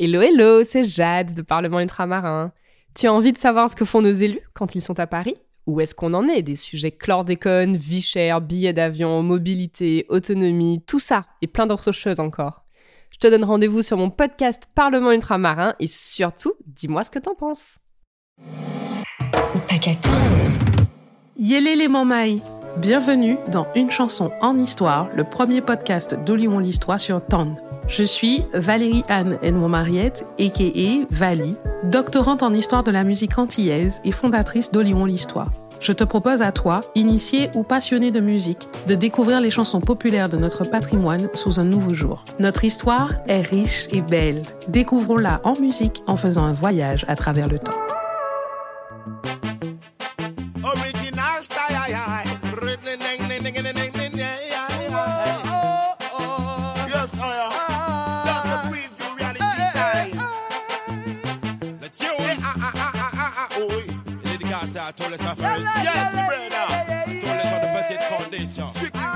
Hello, hello, c'est Jade de Parlement Ultramarin. Tu as envie de savoir ce que font nos élus quand ils sont à Paris? Où est-ce qu'on en est des sujets chlordécone, vie chère, billets d'avion, mobilité, autonomie, tout ça et plein d'autres choses encore? Je te donne rendez-vous sur mon podcast Parlement Ultramarin et surtout, dis-moi ce que t'en penses. Yélé les Mamaï Bienvenue dans Une chanson en histoire, le premier podcast d'Olion l'Histoire sur TAN. Je suis Valérie Anne Edmond-Mariette, a.k.a. Vali, doctorante en histoire de la musique antillaise et fondatrice d'Olion l'Histoire. Je te propose à toi, initié ou passionné de musique, de découvrir les chansons populaires de notre patrimoine sous un nouveau jour. Notre histoire est riche et belle. Découvrons-la en musique en faisant un voyage à travers le temps.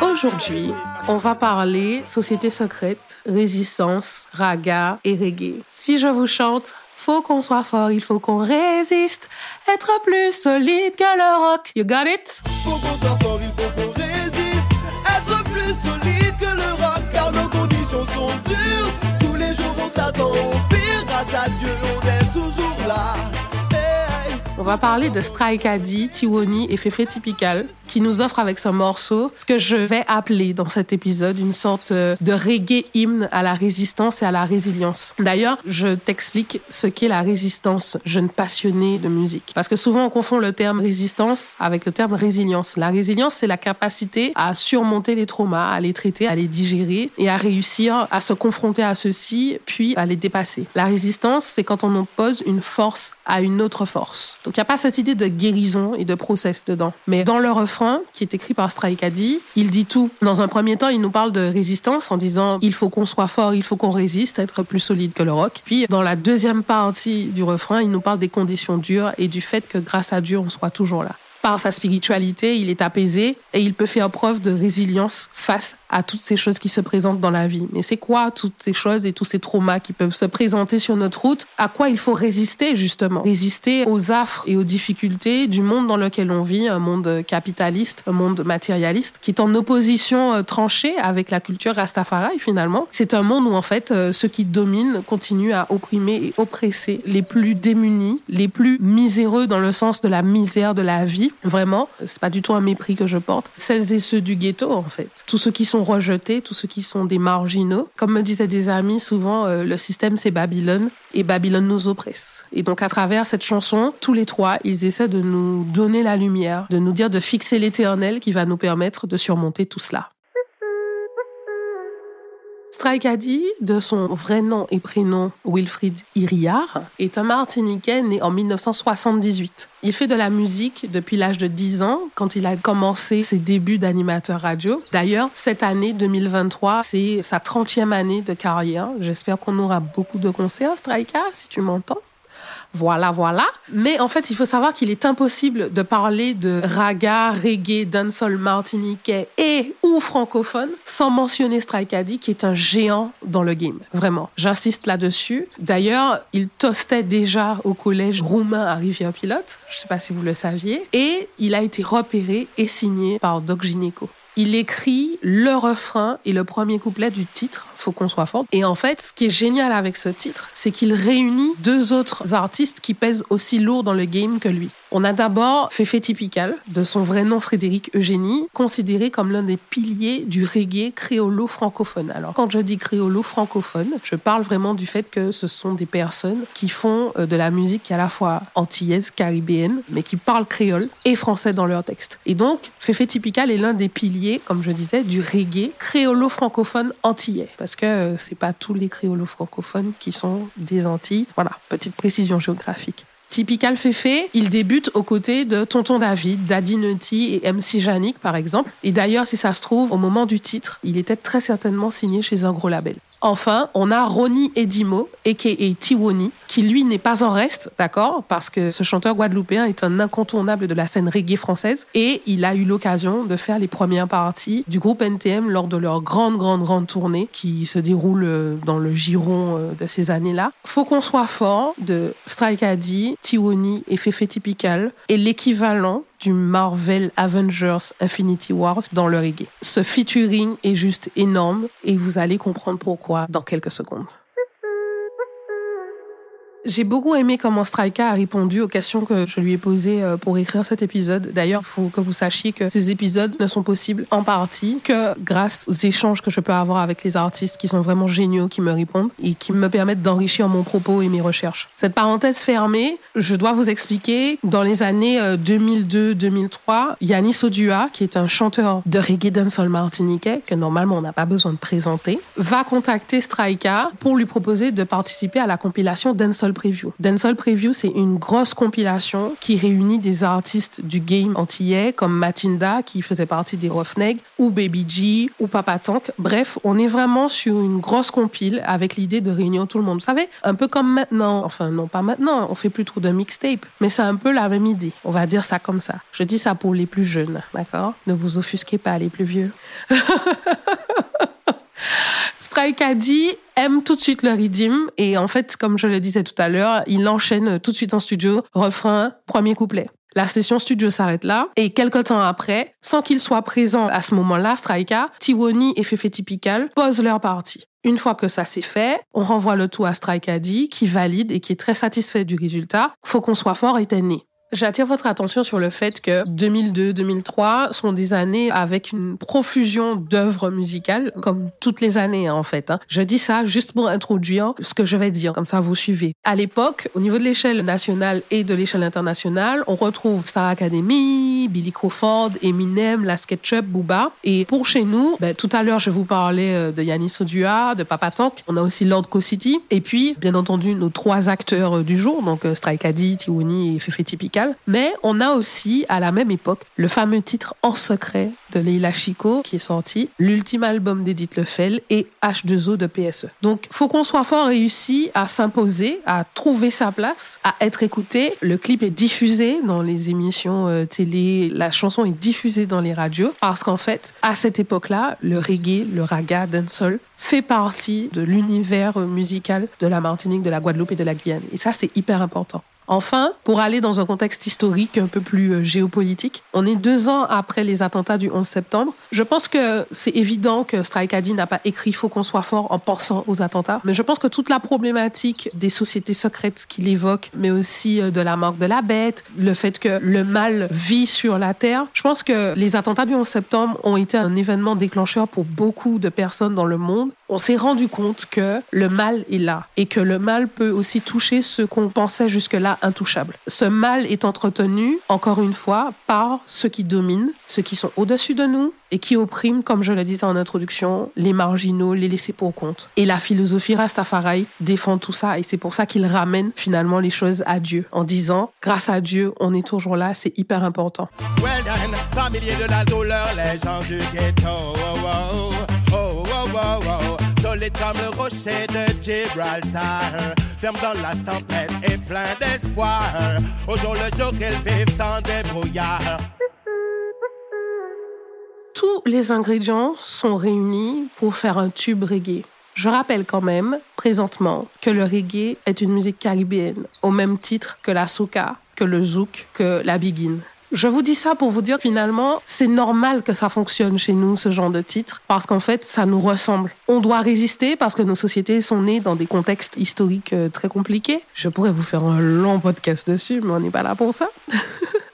Aujourd'hui, on va parler société secrète, résistance, raga et reggae. Si je vous chante, faut qu'on soit fort, il faut qu'on résiste, être plus solide que le rock. You got it? Faut qu'on soit fort, il faut qu'on résiste, être plus solide que le rock, car nos conditions sont dures. Tous les jours on s'attend au pire, grâce à Dieu on est toujours là. On va parler de Strike Addy, Tiwoni et Fefe Typical qui nous offre avec ce morceau ce que je vais appeler dans cet épisode une sorte euh, de reggae hymne à la résistance et à la résilience. D'ailleurs, je t'explique ce qu'est la résistance, jeune passionné de musique. Parce que souvent on confond le terme résistance avec le terme résilience. La résilience, c'est la capacité à surmonter les traumas, à les traiter, à les digérer et à réussir à se confronter à ceux-ci, puis à les dépasser. La résistance, c'est quand on oppose une force à une autre force. Il n'y a pas cette idée de guérison et de process dedans. Mais dans le refrain, qui est écrit par Strike Addy, il dit tout. Dans un premier temps, il nous parle de résistance en disant il faut qu'on soit fort, il faut qu'on résiste, être plus solide que le rock. Puis dans la deuxième partie du refrain, il nous parle des conditions dures et du fait que grâce à Dieu, on soit toujours là par sa spiritualité, il est apaisé et il peut faire preuve de résilience face à toutes ces choses qui se présentent dans la vie. Mais c'est quoi toutes ces choses et tous ces traumas qui peuvent se présenter sur notre route? À quoi il faut résister justement? Résister aux affres et aux difficultés du monde dans lequel on vit, un monde capitaliste, un monde matérialiste, qui est en opposition euh, tranchée avec la culture Rastafari finalement. C'est un monde où en fait euh, ceux qui dominent continuent à opprimer et oppresser les plus démunis, les plus miséreux dans le sens de la misère de la vie Vraiment, c'est pas du tout un mépris que je porte. Celles et ceux du ghetto, en fait. Tous ceux qui sont rejetés, tous ceux qui sont des marginaux. Comme me disaient des amis, souvent, euh, le système, c'est Babylone et Babylone nous oppresse. Et donc, à travers cette chanson, tous les trois, ils essaient de nous donner la lumière, de nous dire de fixer l'éternel qui va nous permettre de surmonter tout cela. Strike Addy, de son vrai nom et prénom Wilfried Iriard, est un Martiniquais né en 1978. Il fait de la musique depuis l'âge de 10 ans, quand il a commencé ses débuts d'animateur radio. D'ailleurs, cette année 2023, c'est sa 30e année de carrière. J'espère qu'on aura beaucoup de concerts, Strike, si tu m'entends. Voilà, voilà. Mais en fait, il faut savoir qu'il est impossible de parler de raga, reggae, dancehall martiniquais et ou francophone sans mentionner Strike Addy, qui est un géant dans le game. Vraiment. J'insiste là-dessus. D'ailleurs, il toastait déjà au collège roumain à Rivière-Pilote. Je ne sais pas si vous le saviez. Et il a été repéré et signé par Doc Gineco il écrit le refrain et le premier couplet du titre, Faut qu'on soit fort. Et en fait, ce qui est génial avec ce titre, c'est qu'il réunit deux autres artistes qui pèsent aussi lourd dans le game que lui. On a d'abord Fefe Typical, de son vrai nom Frédéric Eugénie, considéré comme l'un des piliers du reggae créolo-francophone. Alors, quand je dis créolo-francophone, je parle vraiment du fait que ce sont des personnes qui font euh, de la musique à la fois antillaise, caribéenne, mais qui parlent créole et français dans leur texte. Et donc, Fefe Typical est l'un des piliers, comme je disais, du reggae créolo-francophone antillais. Parce que euh, c'est pas tous les créolo-francophones qui sont des Antilles. Voilà, petite précision géographique. Typical Féfé, il débute aux côtés de Tonton David, Daddy Nutty et MC Janik, par exemple. Et d'ailleurs, si ça se trouve, au moment du titre, il était très certainement signé chez un gros label. Enfin, on a Ronnie Edimo, a.k.a. Tiwoni, qui lui n'est pas en reste, d'accord Parce que ce chanteur guadeloupéen est un incontournable de la scène reggae française et il a eu l'occasion de faire les premières parties du groupe NTM lors de leur grande, grande, grande tournée qui se déroule euh, dans le giron euh, de ces années-là. Faut qu'on soit fort de Strike Addy, Tiwoni et Fefe Typical et l'équivalent du Marvel Avengers Infinity Wars dans le reggae. Ce featuring est juste énorme et vous allez comprendre pourquoi dans quelques secondes. J'ai beaucoup aimé comment Strika a répondu aux questions que je lui ai posées euh, pour écrire cet épisode. D'ailleurs, il faut que vous sachiez que ces épisodes ne sont possibles en partie que grâce aux échanges que je peux avoir avec les artistes qui sont vraiment géniaux, qui me répondent et qui me permettent d'enrichir mon propos et mes recherches. Cette parenthèse fermée, je dois vous expliquer, dans les années 2002-2003, euh, Yannis Odua, qui est un chanteur de reggae dancehall martiniquais, que normalement on n'a pas besoin de présenter, va contacter Strika pour lui proposer de participer à la compilation Dancehall Preview. Preview, c'est une grosse compilation qui réunit des artistes du game antillais comme Matinda, qui faisait partie des Roughneck, ou Baby G, ou Papa Tank. Bref, on est vraiment sur une grosse compile avec l'idée de réunir tout le monde. Vous savez, un peu comme maintenant, enfin non pas maintenant, on fait plus trop de mixtape, mais c'est un peu la même idée. On va dire ça comme ça. Je dis ça pour les plus jeunes, d'accord? Ne vous offusquez pas les plus vieux. Strike Addy aime tout de suite le rythme et en fait, comme je le disais tout à l'heure, il enchaîne tout de suite en studio, refrain, premier couplet. La session studio s'arrête là et quelques temps après, sans qu'il soit présent à ce moment-là, Strika, Tiwoni et Fefe Typical posent leur partie. Une fois que ça s'est fait, on renvoie le tout à Strike Addy qui valide et qui est très satisfait du résultat. Faut qu'on soit fort et né. J'attire votre attention sur le fait que 2002-2003 sont des années avec une profusion d'œuvres musicales, comme toutes les années hein, en fait. Hein. Je dis ça juste pour introduire ce que je vais dire, comme ça vous suivez. À l'époque, au niveau de l'échelle nationale et de l'échelle internationale, on retrouve Star Academy, Billy Crawford, Eminem, La SketchUp, Booba. Et pour chez nous, ben, tout à l'heure je vous parlais euh, de Yannis Odua, de Papa Tank, on a aussi Lord Co City, et puis bien entendu nos trois acteurs euh, du jour, donc euh, Strike Addy, et Fefe Mais on a aussi, à la même époque, le fameux titre En secret de Leila Chico qui est sorti, l'ultime album d'Edith Lefel et H2O de PSE. Donc, faut qu'on soit fort réussi à s'imposer, à trouver sa place, à être écouté. Le clip est diffusé dans les émissions euh, télé, la chanson est diffusée dans les radios parce qu'en fait, à cette époque-là, le reggae, le raga, dancehall fait partie de l'univers musical de la Martinique, de la Guadeloupe et de la Guyane. Et ça, c'est hyper important. Enfin, pour aller dans un contexte historique un peu plus euh, géopolitique, on est deux ans après les attentats du 11 septembre. Je pense que c'est évident que Strike Addy n'a pas écrit Faut qu'on soit fort en pensant aux attentats, mais je pense que toute la problématique des sociétés secrètes qu'il évoque, mais aussi euh, de la mort de la bête, le fait que le mal vit sur la terre, je pense que les attentats du 11 septembre ont été un événement déclencheur pour beaucoup de personnes dans le monde. On s'est rendu compte que le mal est là et que le mal peut aussi toucher ce qu'on pensait jusque-là intouchable. Ce mal est entretenu, encore une fois, par ceux qui dominent, ceux qui sont au-dessus de nous et qui oppriment, comme je le disais en introduction, les marginaux, les laissés pour compte. Et la philosophie Rastafari défend tout ça et c'est pour ça qu'il ramène finalement les choses à Dieu en disant, grâce à Dieu, on est toujours là, c'est hyper important. Tous les ingrédients sont réunis pour faire un tube reggae. Je rappelle quand même, présentement, que le reggae est une musique caribéenne, au même titre que la soca, que le zouk, que la biguine. Je vous dis ça pour vous dire finalement, c'est normal que ça fonctionne chez nous, ce genre de titre, parce qu'en fait, ça nous ressemble. On doit résister parce que nos sociétés sont nées dans des contextes historiques euh, très compliqués. Je pourrais vous faire un long podcast dessus, mais on n'est pas là pour ça.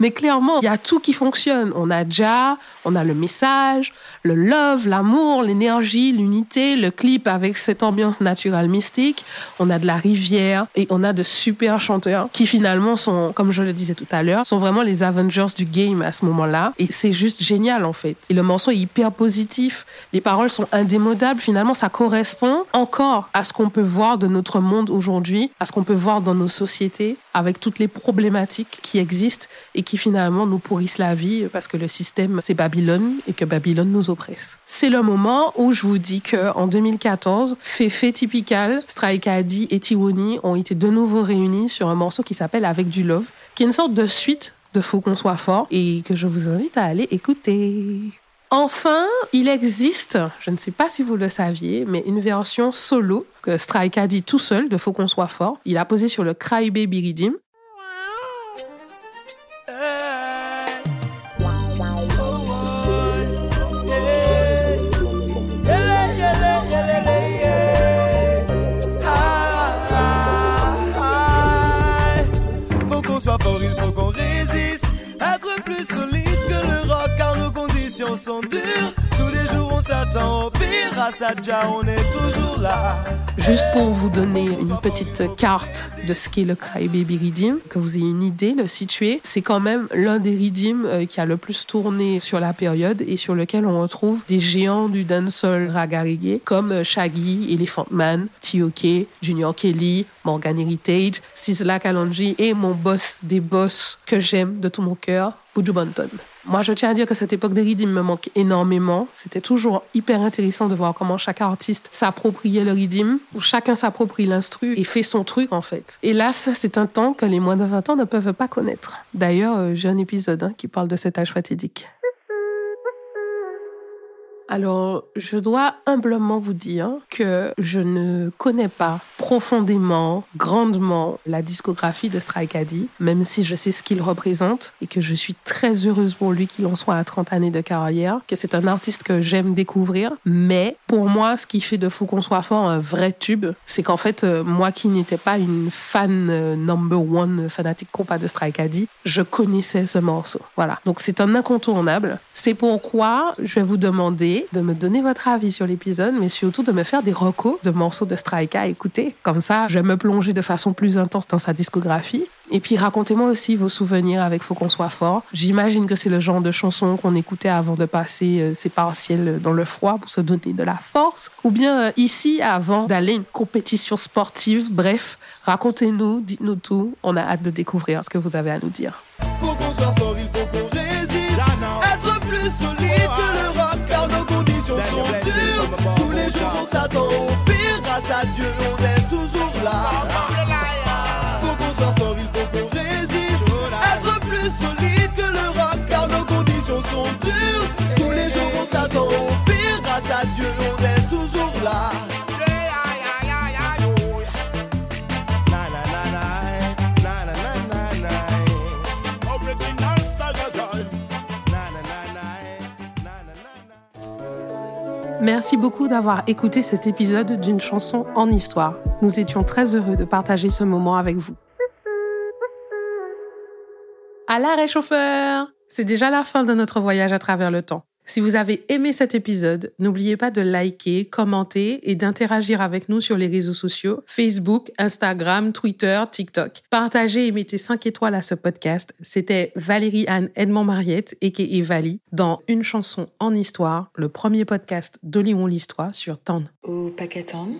Mais clairement, il y a tout qui fonctionne. On a déjà, on a le message, le love, l'amour, l'énergie, l'unité, le clip avec cette ambiance naturelle mystique. On a de la rivière et on a de super chanteurs qui finalement sont, comme je le disais tout à l'heure, sont vraiment les Avengers du game à ce moment-là. Et c'est juste génial en fait. Et le morceau est hyper positif. Les paroles sont indémodables. Finalement, ça correspond encore à ce qu'on peut voir de notre monde aujourd'hui, à ce qu'on peut voir dans nos sociétés, avec toutes les problématiques qui existent et qui finalement nous pourrissent la vie parce que le système, c'est Babylone et que Babylone nous oppresse. C'est le moment où je vous dis que en 2014, Fefe Typical, Strike Addy et Tiwoni ont été de nouveau réunis sur un morceau qui s'appelle Avec du Love, qui est une sorte de suite de Faut qu'on soit fort et que je vous invite à aller écouter. Enfin, il existe, je ne sais pas si vous le saviez, mais une version solo que Strike a dit tout seul de Faut qu'on soit fort. Il a posé sur le Cry Baby Redeem. Faut qu'on soit fort, il faut qu'on résiste. Être plus Juste pour vous donner une petite carte de ce qu'est le Crybaby Redeem, que vous ayez une idée, le situer, c'est quand même l'un des redeems euh, qui a le plus tourné sur la période et sur lequel on retrouve des géants du dancehall raga reggae comme euh, Shaggy, Elephant Man, T.O.K., Junior Kelly, Morgan Heritage, Sizzla Kalonji et mon boss des boss que j'aime de tout mon cœur, Buju Banton. Moi, je tiens à dire que cette époque des redeems me manque énormément. C'était toujours hyper intéressant de voir comment chaque artiste s'appropriait le redeem, où chacun s'approprie l'instru et fait son truc, en fait. Ça, c'est un temps que les moins de 20 ans ne peuvent pas connaître. D'ailleurs, euh, j'ai un épisode hein, qui parle de cet âge fatidique. Alors, je dois humblement vous dire que je ne connais pas profondément, grandement la discographie de Strike Addy, même si je sais ce qu'il représente et que je suis très heureuse pour lui qu'il en soit à 30 années de carrière, que c'est un artiste que j'aime découvrir. Mais pour moi, ce qui fait de Faut qu'on soit fort un vrai tube, c'est qu'en fait, euh, moi qui n'étais pas une fan euh, number one fanatique compas de Strike Addy, je connaissais ce morceau. Voilà. Donc c'est un incontournable. C'est pourquoi je vais vous demander de me donner votre avis sur l'épisode, mais surtout de me faire des recos de morceaux de Strike à écouter. Comme ça, je vais me plonger de façon plus intense dans sa discographie. Et puis racontez-moi aussi vos souvenirs avec Faut qu'on soit fort. J'imagine que c'est le genre de chanson qu'on écoutait avant de passer euh, ses partiels dans le froid pour se donner de la force. Ou bien euh, ici, avant d'aller une compétition sportive. Bref, racontez-nous, dites-nous tout. On a hâte de découvrir ce que vous avez à nous dire. Faut qu'on soit fort, sont dures. Tous les jours, on s'attend au pire. Grâce à Dieu, on est toujours là. Faut qu'on soit fort, il faut qu'on résiste. Être plus solide que le rock, car nos conditions sont dures. Tous les jours, on s'attend au pire. Merci beaucoup d'avoir écouté cet épisode d'une chanson en histoire. Nous étions très heureux de partager ce moment avec vous. À la réchauffeur C'est déjà la fin de notre voyage à travers le temps. Si vous avez aimé cet épisode, n'oubliez pas de liker, commenter et d'interagir avec nous sur les réseaux sociaux Facebook, Instagram, Twitter, TikTok. Partagez et mettez 5 étoiles à ce podcast. C'était Valérie Anne Edmond Mariette et Vali dans Une chanson en histoire, le premier podcast de l'Histoire sur Tan. Au paquet Town.